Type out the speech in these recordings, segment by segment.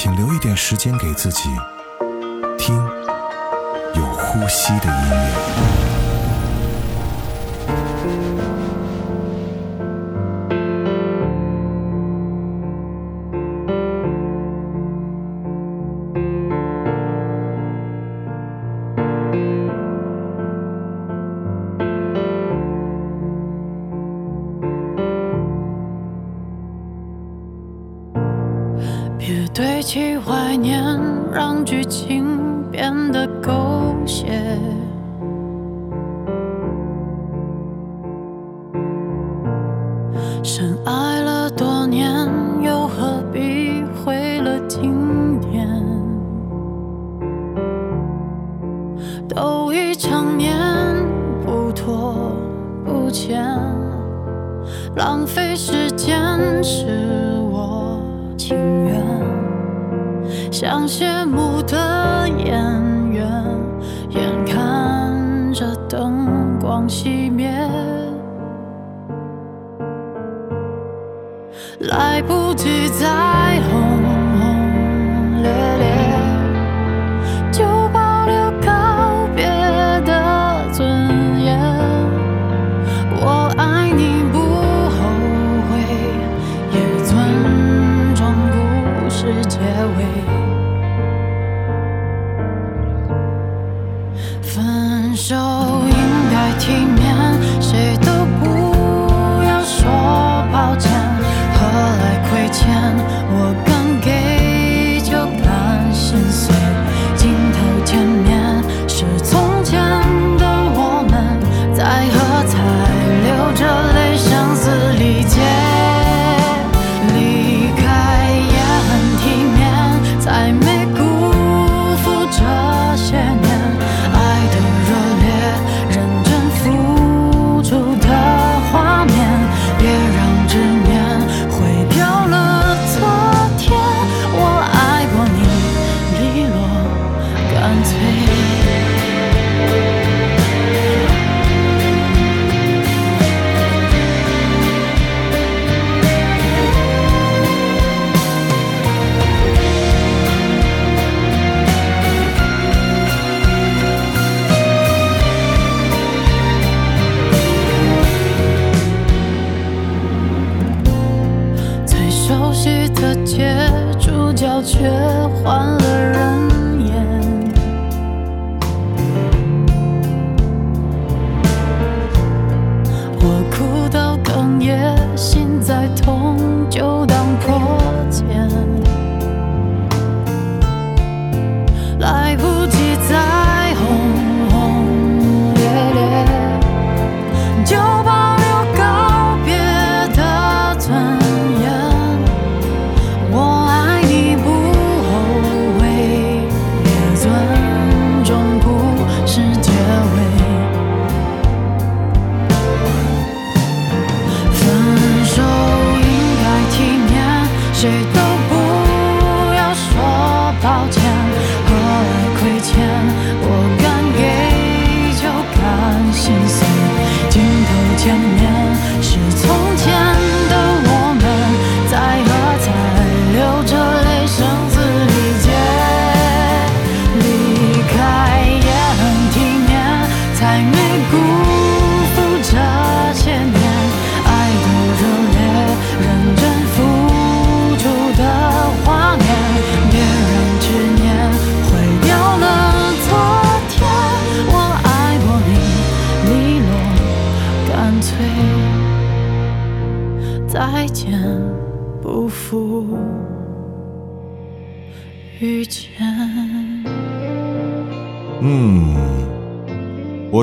请留一点时间给自己听有呼吸的音乐。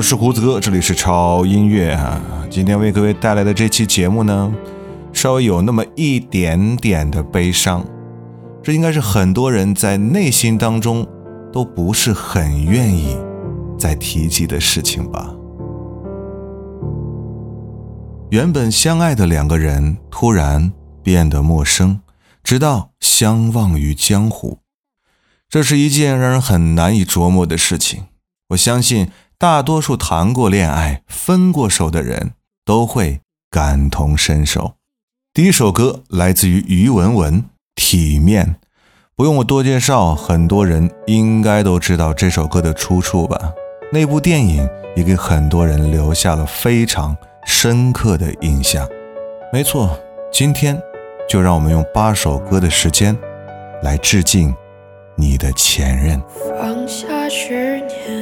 是胡子哥这里是超音乐啊。今天为各位带来的这期节目呢稍微有那么一点点的悲伤。这应该是很多人在内心当中都不是很愿意再提及的事情吧。原本相爱的两个人突然变得陌生直到相忘于江湖。这是一件让人很难以琢磨的事情。我相信大多数谈过恋爱、分过手的人都会感同身受。第一首歌来自于于文文，《体面》，不用我多介绍，很多人应该都知道这首歌的出处吧？那部电影也给很多人留下了非常。深刻的印象，没错。今天就让我们用八首歌的时间，来致敬你的前任。放下执念，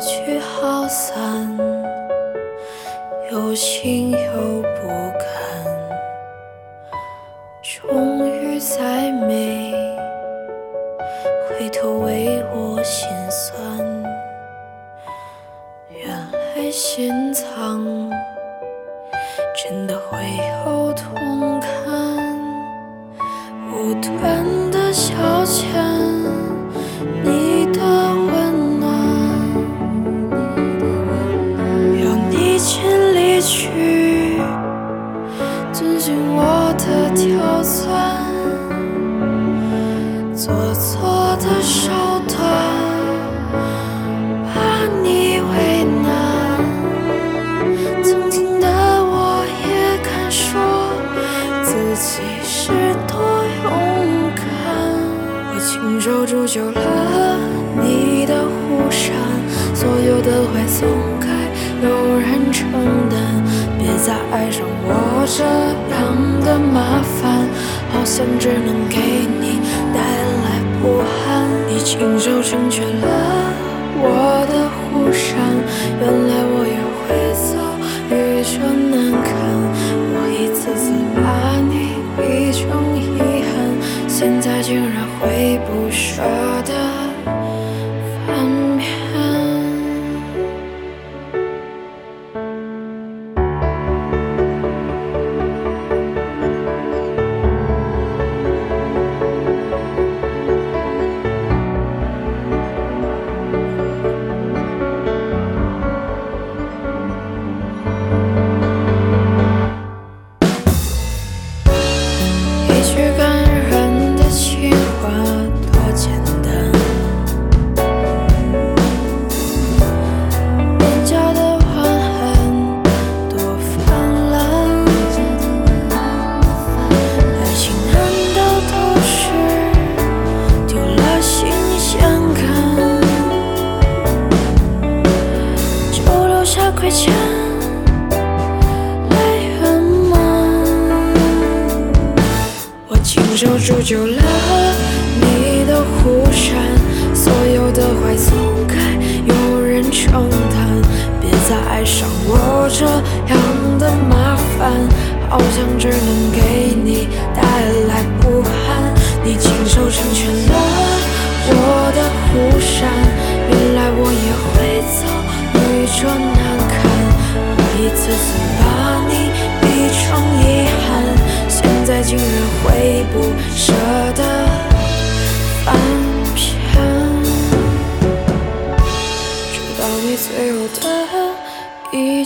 好聚好散，有心又不甘，终于再没。回头为我心酸，原来心藏真的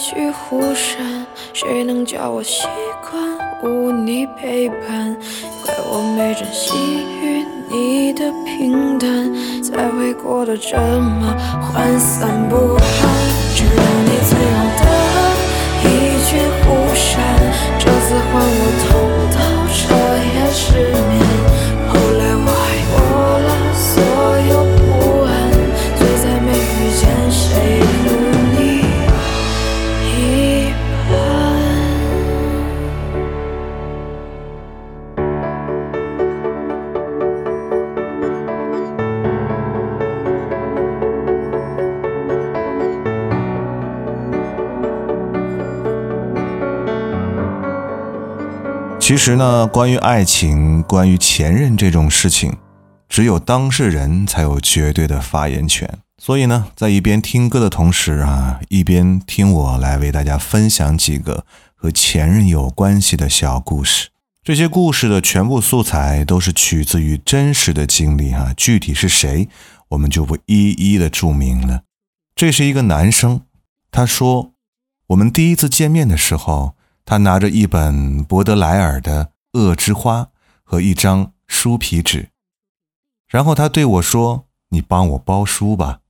去湖山，谁能叫我习惯无你陪伴？怪我没珍惜与你的平淡，才会过得这么涣散不堪。知道你最后的一句湖山，这次换我痛到彻夜失眠。其实呢，关于爱情，关于前任这种事情，只有当事人才有绝对的发言权。所以呢，在一边听歌的同时啊，一边听我来为大家分享几个和前任有关系的小故事。这些故事的全部素材都是取自于真实的经历啊，具体是谁，我们就不一一的注明了。这是一个男生，他说，我们第一次见面的时候，他拿着一本博德莱尔的《恶之花》和一张书皮纸，然后他对我说：“你帮我包书吧。”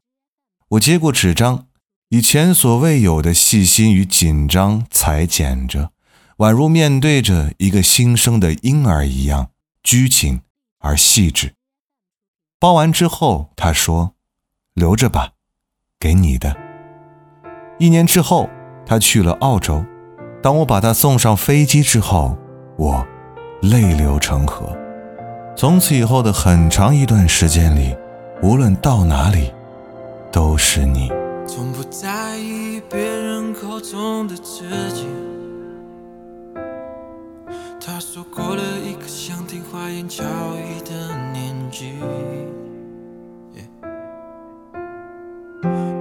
我接过纸张，以前所未有的细心与紧张裁剪着，宛如面对着一个新生的婴儿一样拘谨而细致。包完之后，他说：“留着吧，给你的。”一年之后，他去了澳洲。当我把他送上飞机之后，我泪流成河。从此以后的很长一段时间里，无论到哪里。都是你。从不在意别人口中的自己。他说过了一个想听花言巧语的年纪。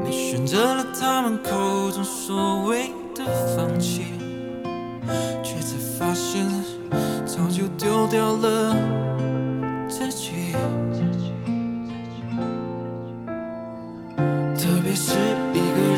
你选择了他们口中所谓的放弃，却才发现早就丢掉了自己。特别是一个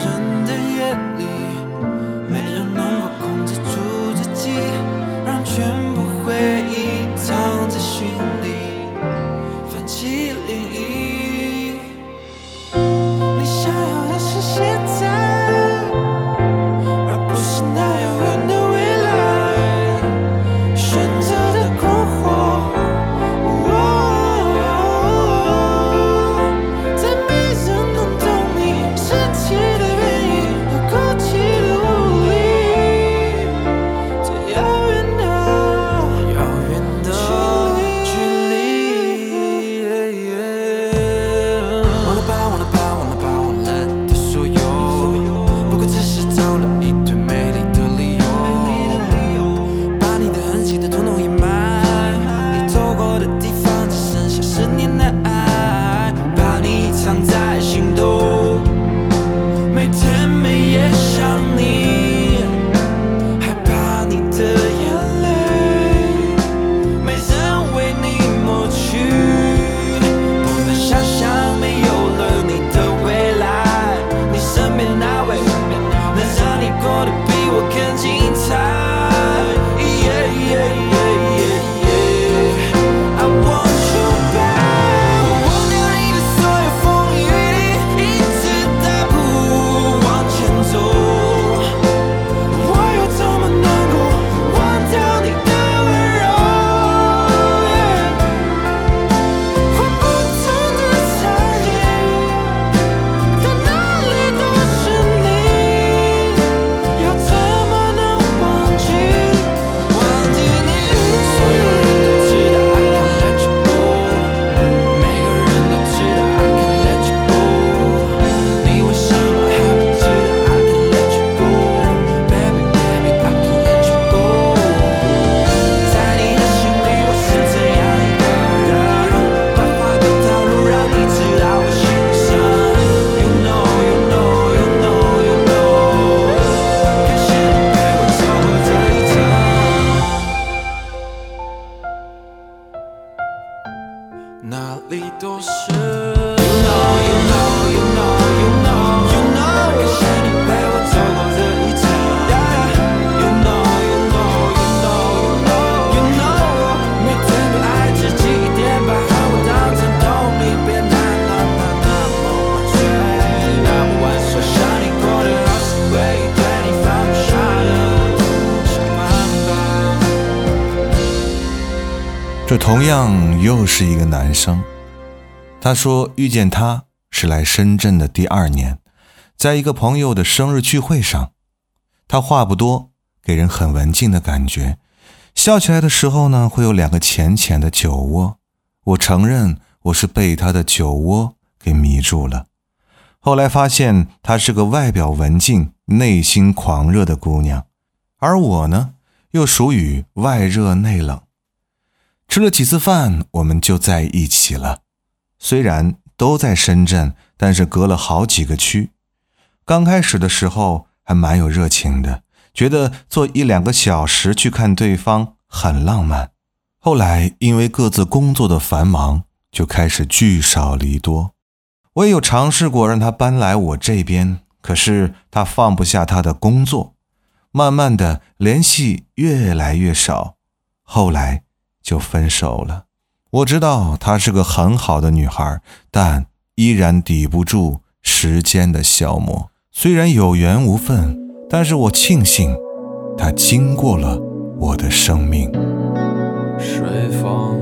这同样又是一个男生。他说遇见他是来深圳的第二年，在一个朋友的生日聚会上，他话不多，给人很文静的感觉。笑起来的时候呢，会有两个浅浅的酒窝。我承认我是被他的酒窝给迷住了。后来发现她是个外表文静、内心狂热的姑娘，而我呢，又属于外热内冷。吃了几次饭，我们就在一起了。虽然都在深圳，但是隔了好几个区。刚开始的时候还蛮有热情的，觉得坐一两个小时去看对方很浪漫。后来因为各自工作的繁忙，就开始聚少离多。我也有尝试过让他搬来我这边，可是他放不下他的工作，慢慢的联系越来越少，后来就分手了。我知道她是个很好的女孩，但依然抵不住时间的消磨。虽然有缘无分，但是我庆幸她经过了我的生命。水房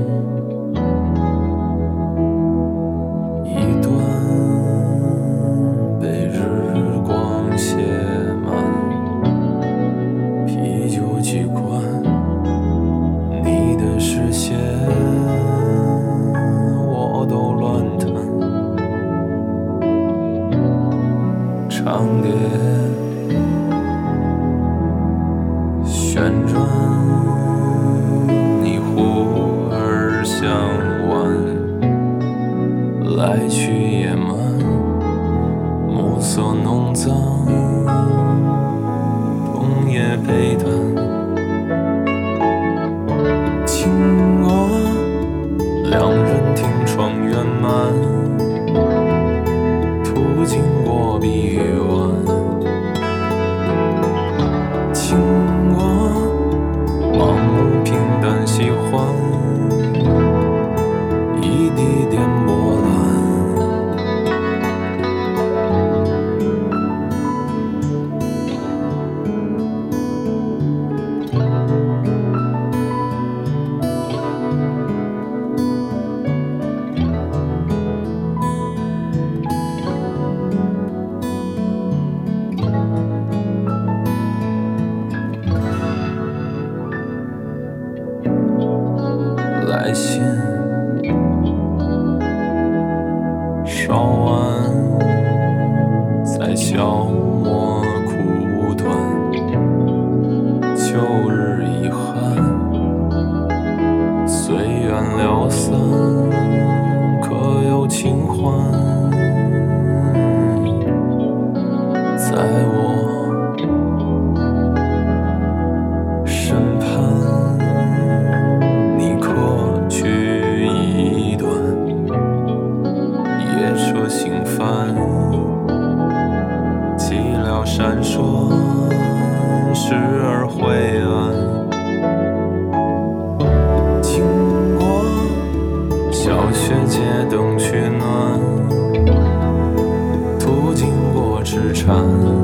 船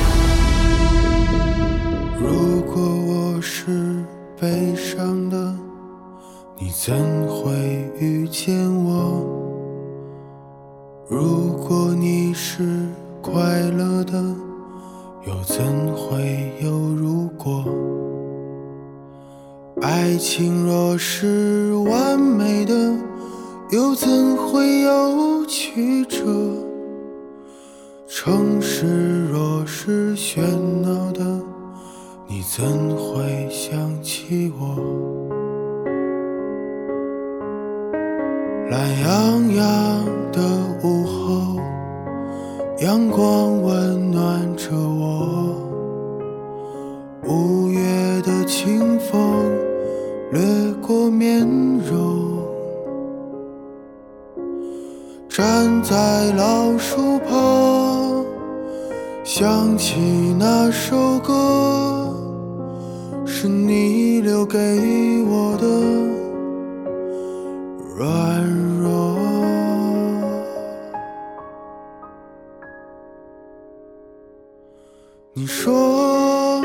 你说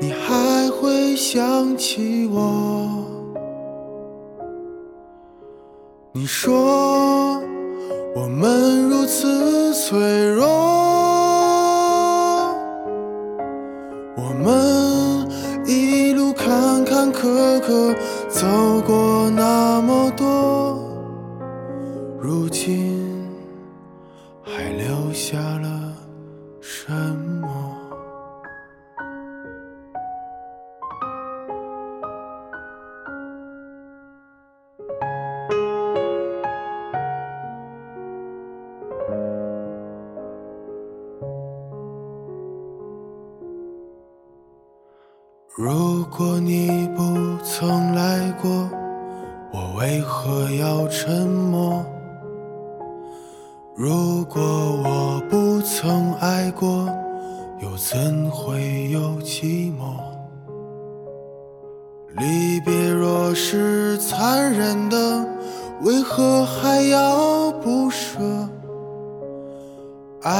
你还会想起我？你说我们如此脆弱，我们一路坎坎坷坷走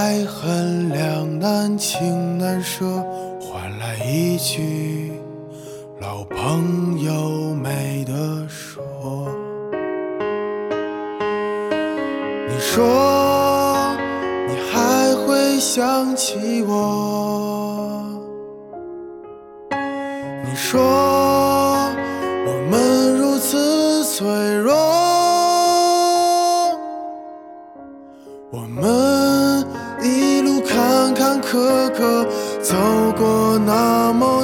爱恨两难，情难舍，换来一句老朋友没得说。你说你还会想起我？你说过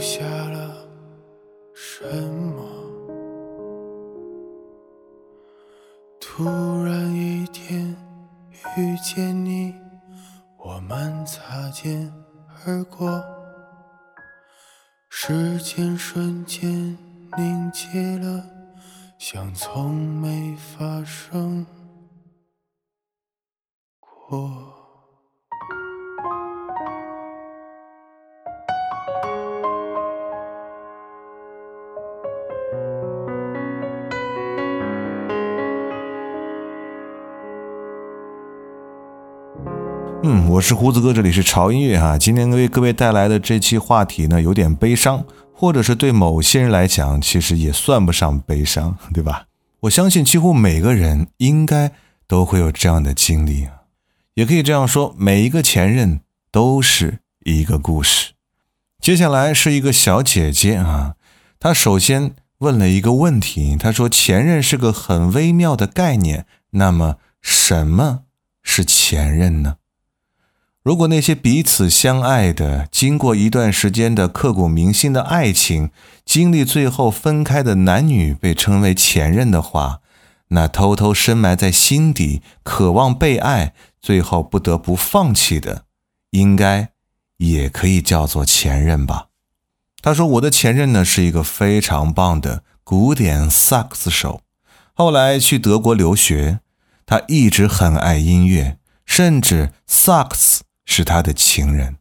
留下了什么？突然一天遇见你，我们擦肩而过，我是胡子哥，这里是潮音乐哈。今天为各位带来的这期话题呢，有点悲伤，或者是对某些人来讲，其实也算不上悲伤，对吧？我相信几乎每个人应该都会有这样的经历啊，也可以这样说，每一个前任都是一个故事。接下来是一个小姐姐啊，她首先问了一个问题，她说前任是个很微妙的概念，那么什么是前任呢？如果那些彼此相爱的，经过一段时间的刻骨铭心的爱情，经历最后分开的男女被称为前任的话，那偷偷深埋在心底、渴望被爱，最后不得不放弃的，应该也可以叫做前任吧？他说：“我的前任呢是一个非常棒的古典萨克斯手，后来去德国留学，他一直很爱音乐，甚至萨克斯。”是他的情人。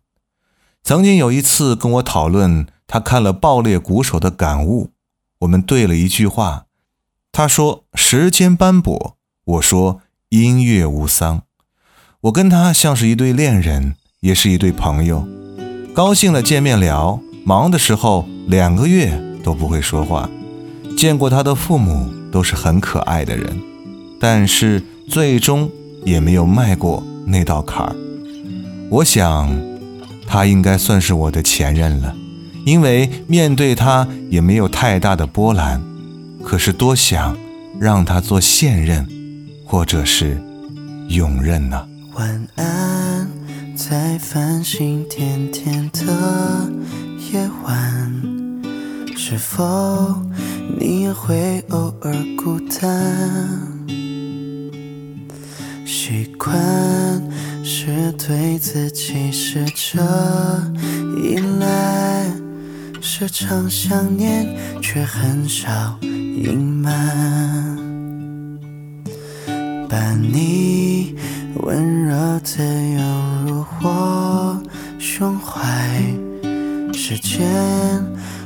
曾经有一次跟我讨论他看了《爆裂鼓手》的感悟，我们对了一句话。他说：“时间斑驳。”我说：“音乐无桑。”我跟他像是一对恋人，也是一对朋友。高兴了见面聊，忙的时候两个月都不会说话。见过他的父母都是很可爱的人，但是最终也没有迈过那道坎儿。我想，他应该算是我的前任了，因为面对他也没有太大的波澜。可是多想让他做现任，或者是永任呢？晚安，在繁星点点的夜晚，是否你也会偶尔孤单？习惯是对自己试着依赖，时常想念，却很少隐瞒。把你温柔的拥入我胸怀，时间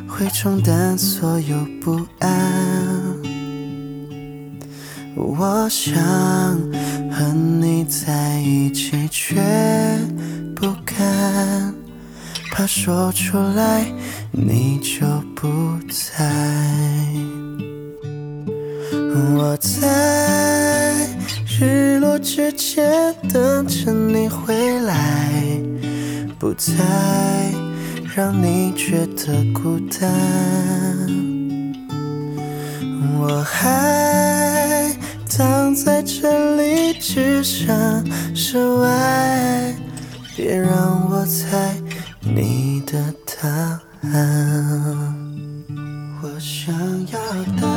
会冲淡所有不安。我想和你在一起，却不敢，怕说出来你就不在。我在日落之前等着你回来，不再让你觉得孤单。我还藏在这里，只想室外，别让我猜你的答案。我想要带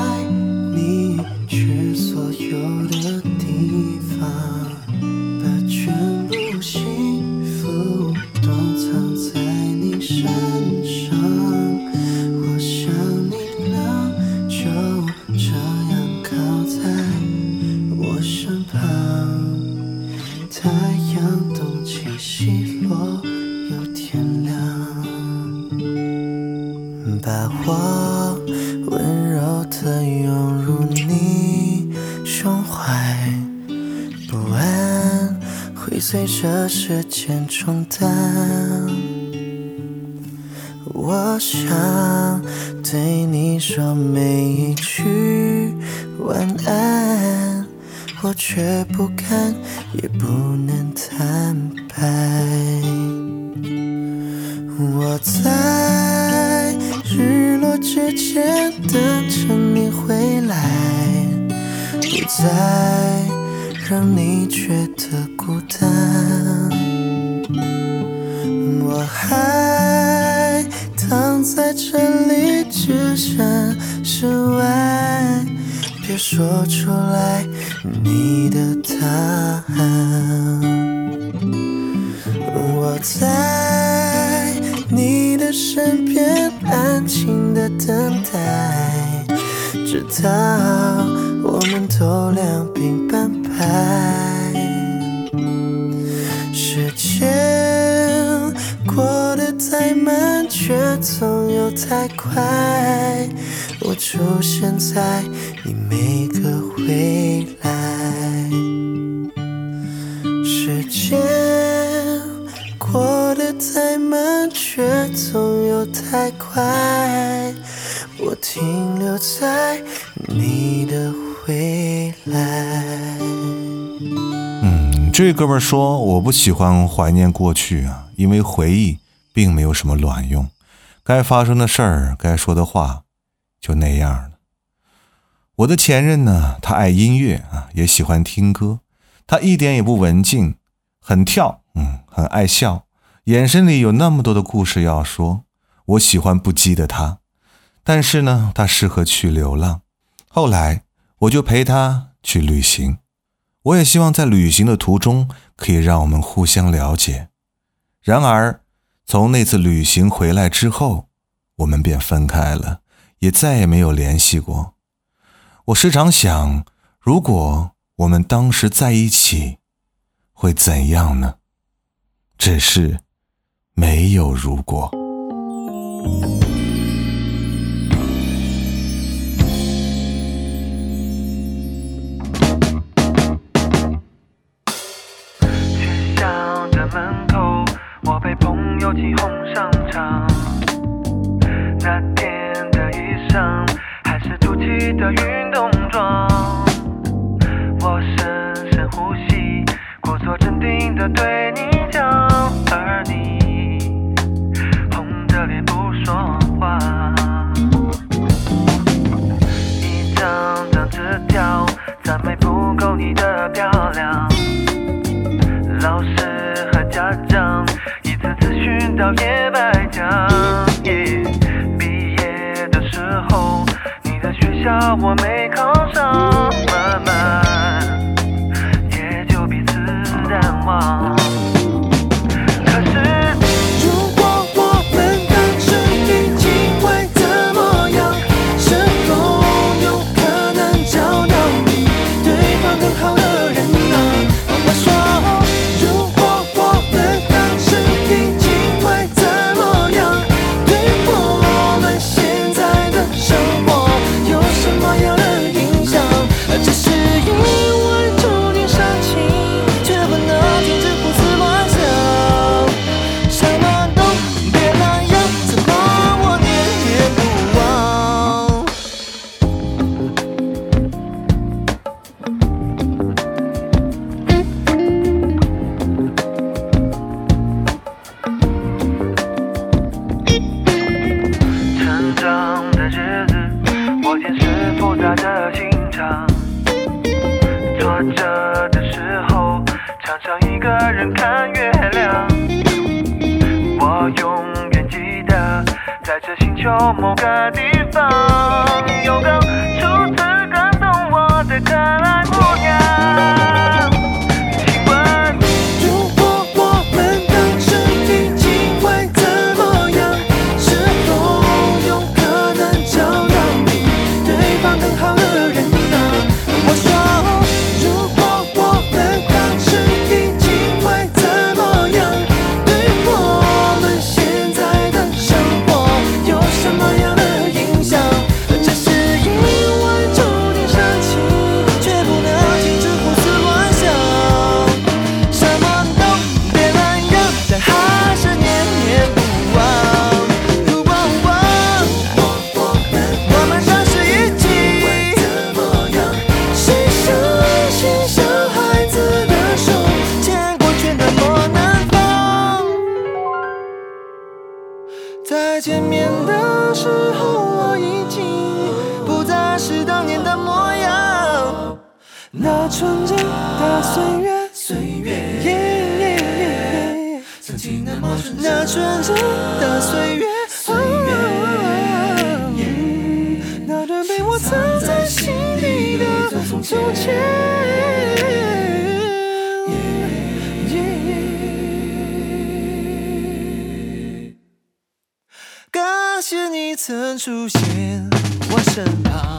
想对你说每一句晚安，我却不敢，也不能你的答案。我在你的身边安静的等待，直到我们都两鬓斑白。时间过得太慢，却总又太快。我出现在停留在你的未来。嗯，这哥们说我不喜欢怀念过去啊，因为回忆并没有什么卵用，该发生的事儿，该说的话，就那样了。我的前任呢，他爱音乐啊，也喜欢听歌，他一点也不文静，很跳，嗯，很爱笑，眼神里有那么多的故事要说。我喜欢不羁的他，但是呢，他适合去流浪。后来我就陪他去旅行。我也希望在旅行的途中可以让我们互相了解。然而，从那次旅行回来之后，我们便分开了，也再也没有联系过。我时常想，如果我们当时在一起，会怎样呢？只是没有如果。被朋友起哄上场。那天的衣裳还是土气的运动装。我深深呼吸，故作镇定的对你讲，而你红着脸不说话。一张张纸条，赞美不够你的漂亮。老师和家长一次次寻找也白讲。毕业的时候，你的学校我没考上，妈妈我身旁。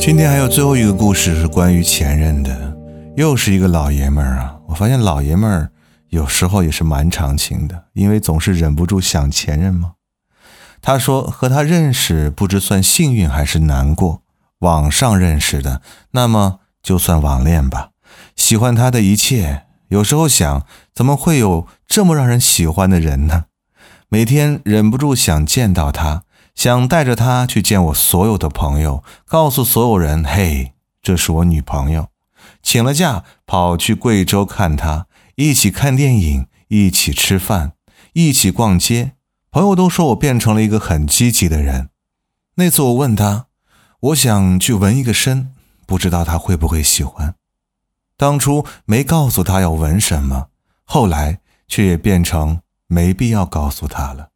今天还有最后一个故事是关于前任的，又是一个老爷们儿啊！我发现老爷们儿有时候也是蛮长情的，因为总是忍不住想前任嘛。他说和他认识不知算幸运还是难过，网上认识的，那么就算网恋吧。喜欢他的一切，有时候想怎么会有这么让人喜欢的人呢？每天忍不住想见到他，想带着他去见我所有的朋友，告诉所有人：“嘿，这是我女朋友。”请了假跑去贵州看他，一起看电影，一起吃饭，一起逛街。朋友都说我变成了一个很积极的人。那次我问他，我想去纹一个身，不知道他会不会喜欢。当初没告诉他要纹什么，后来却也变成没必要告诉他了。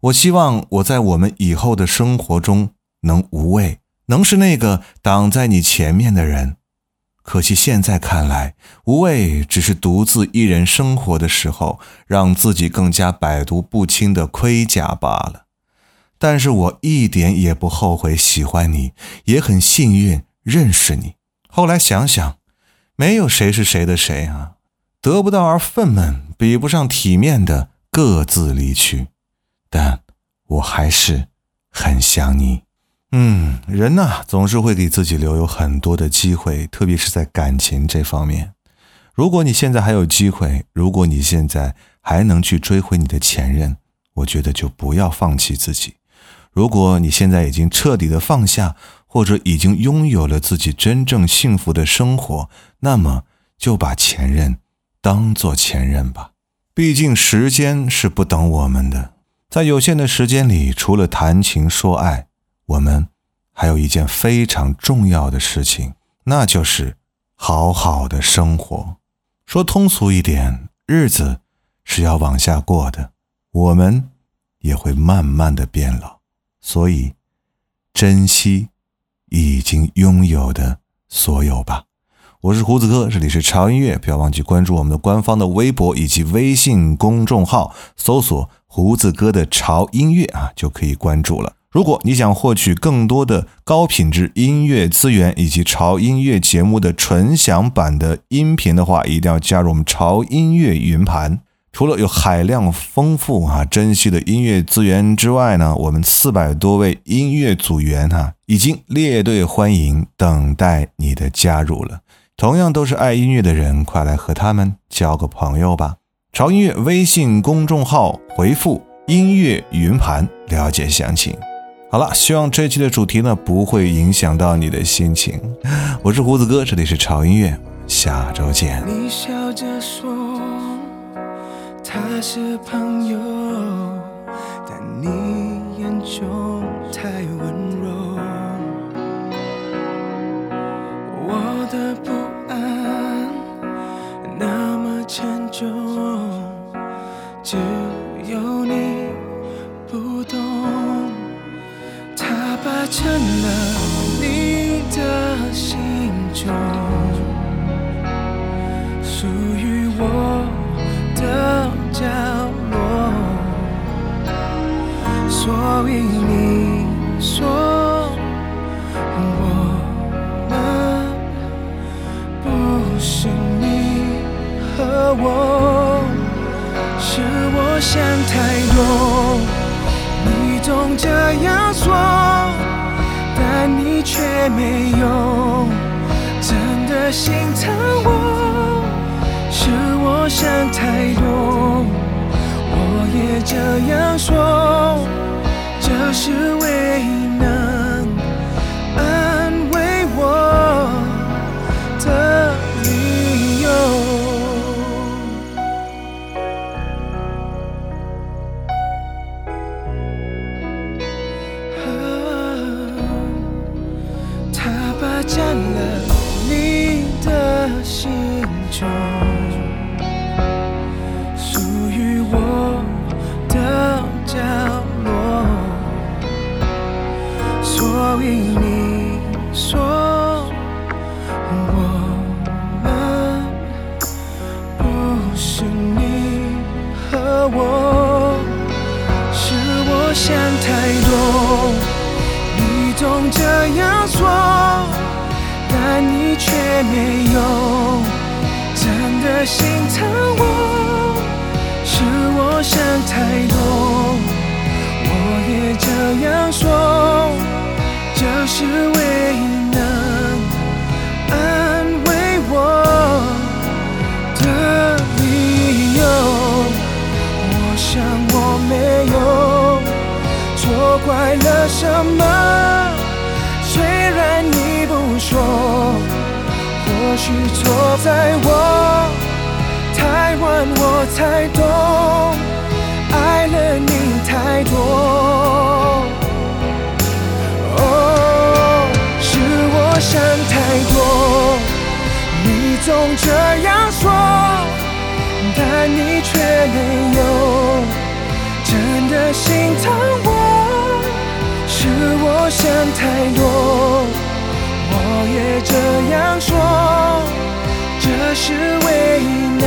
我希望我在我们以后的生活中能无畏，能是那个挡在你前面的人。可惜现在看来，无畏只是独自一人生活的时候，让自己更加百毒不侵的盔甲罢了。但是我一点也不后悔喜欢你，也很幸运认识你。后来想想，没有谁是谁的谁啊，得不到而愤懑，比不上体面的各自离去。但我还是很想你。嗯，人呐，总是会给自己留有很多的机会，特别是在感情这方面。如果你现在还有机会，如果你现在还能去追回你的前任，我觉得就不要放弃自己。如果你现在已经彻底的放下，或者已经拥有了自己真正幸福的生活，那么就把前任当做前任吧。毕竟时间是不等我们的，在有限的时间里，除了谈情说爱。我们还有一件非常重要的事情，那就是好好的生活。说通俗一点，日子是要往下过的，我们也会慢慢的变老，所以珍惜已经拥有的所有吧。我是胡子哥，这里是潮音乐，不要忘记关注我们的官方的微博以及微信公众号，搜索“胡子哥的潮音乐”啊，就可以关注了。如果你想获取更多的高品质音乐资源以及潮音乐节目的纯享版的音频的话，一定要加入我们潮音乐云盘。除了有海量丰富啊珍惜的音乐资源之外呢，我们四百多位音乐组员哈已经列队欢迎，等待你的加入了。同样都是爱音乐的人，快来和他们交个朋友吧！潮音乐微信公众号回复“音乐云盘”了解详情。好了，希望这期的主题呢不会影响到你的心情。我是胡子哥，这里是潮音乐，下周见。你笑着说他是朋友，但你眼中太温柔。我的不安那么沉重，只成了你的心中，属于我的角落。所以你说我们不是你和我，是我想太多。你总这样，却没有真的心疼我。是我想太多，我也这样说，所以你说我们不是你和我，是我想太多。你总这样说，但你却没有真的心疼我。是我想太多，我也这样说，这是唯一能安慰我的理由。我想我没有。错怪了什么？虽然你不说，或许错在我却没有。真的心疼我，是我想太多，我也这样说，这是唯一能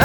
爱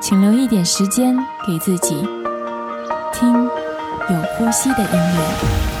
请留一点时间给自己，听有呼吸的音乐。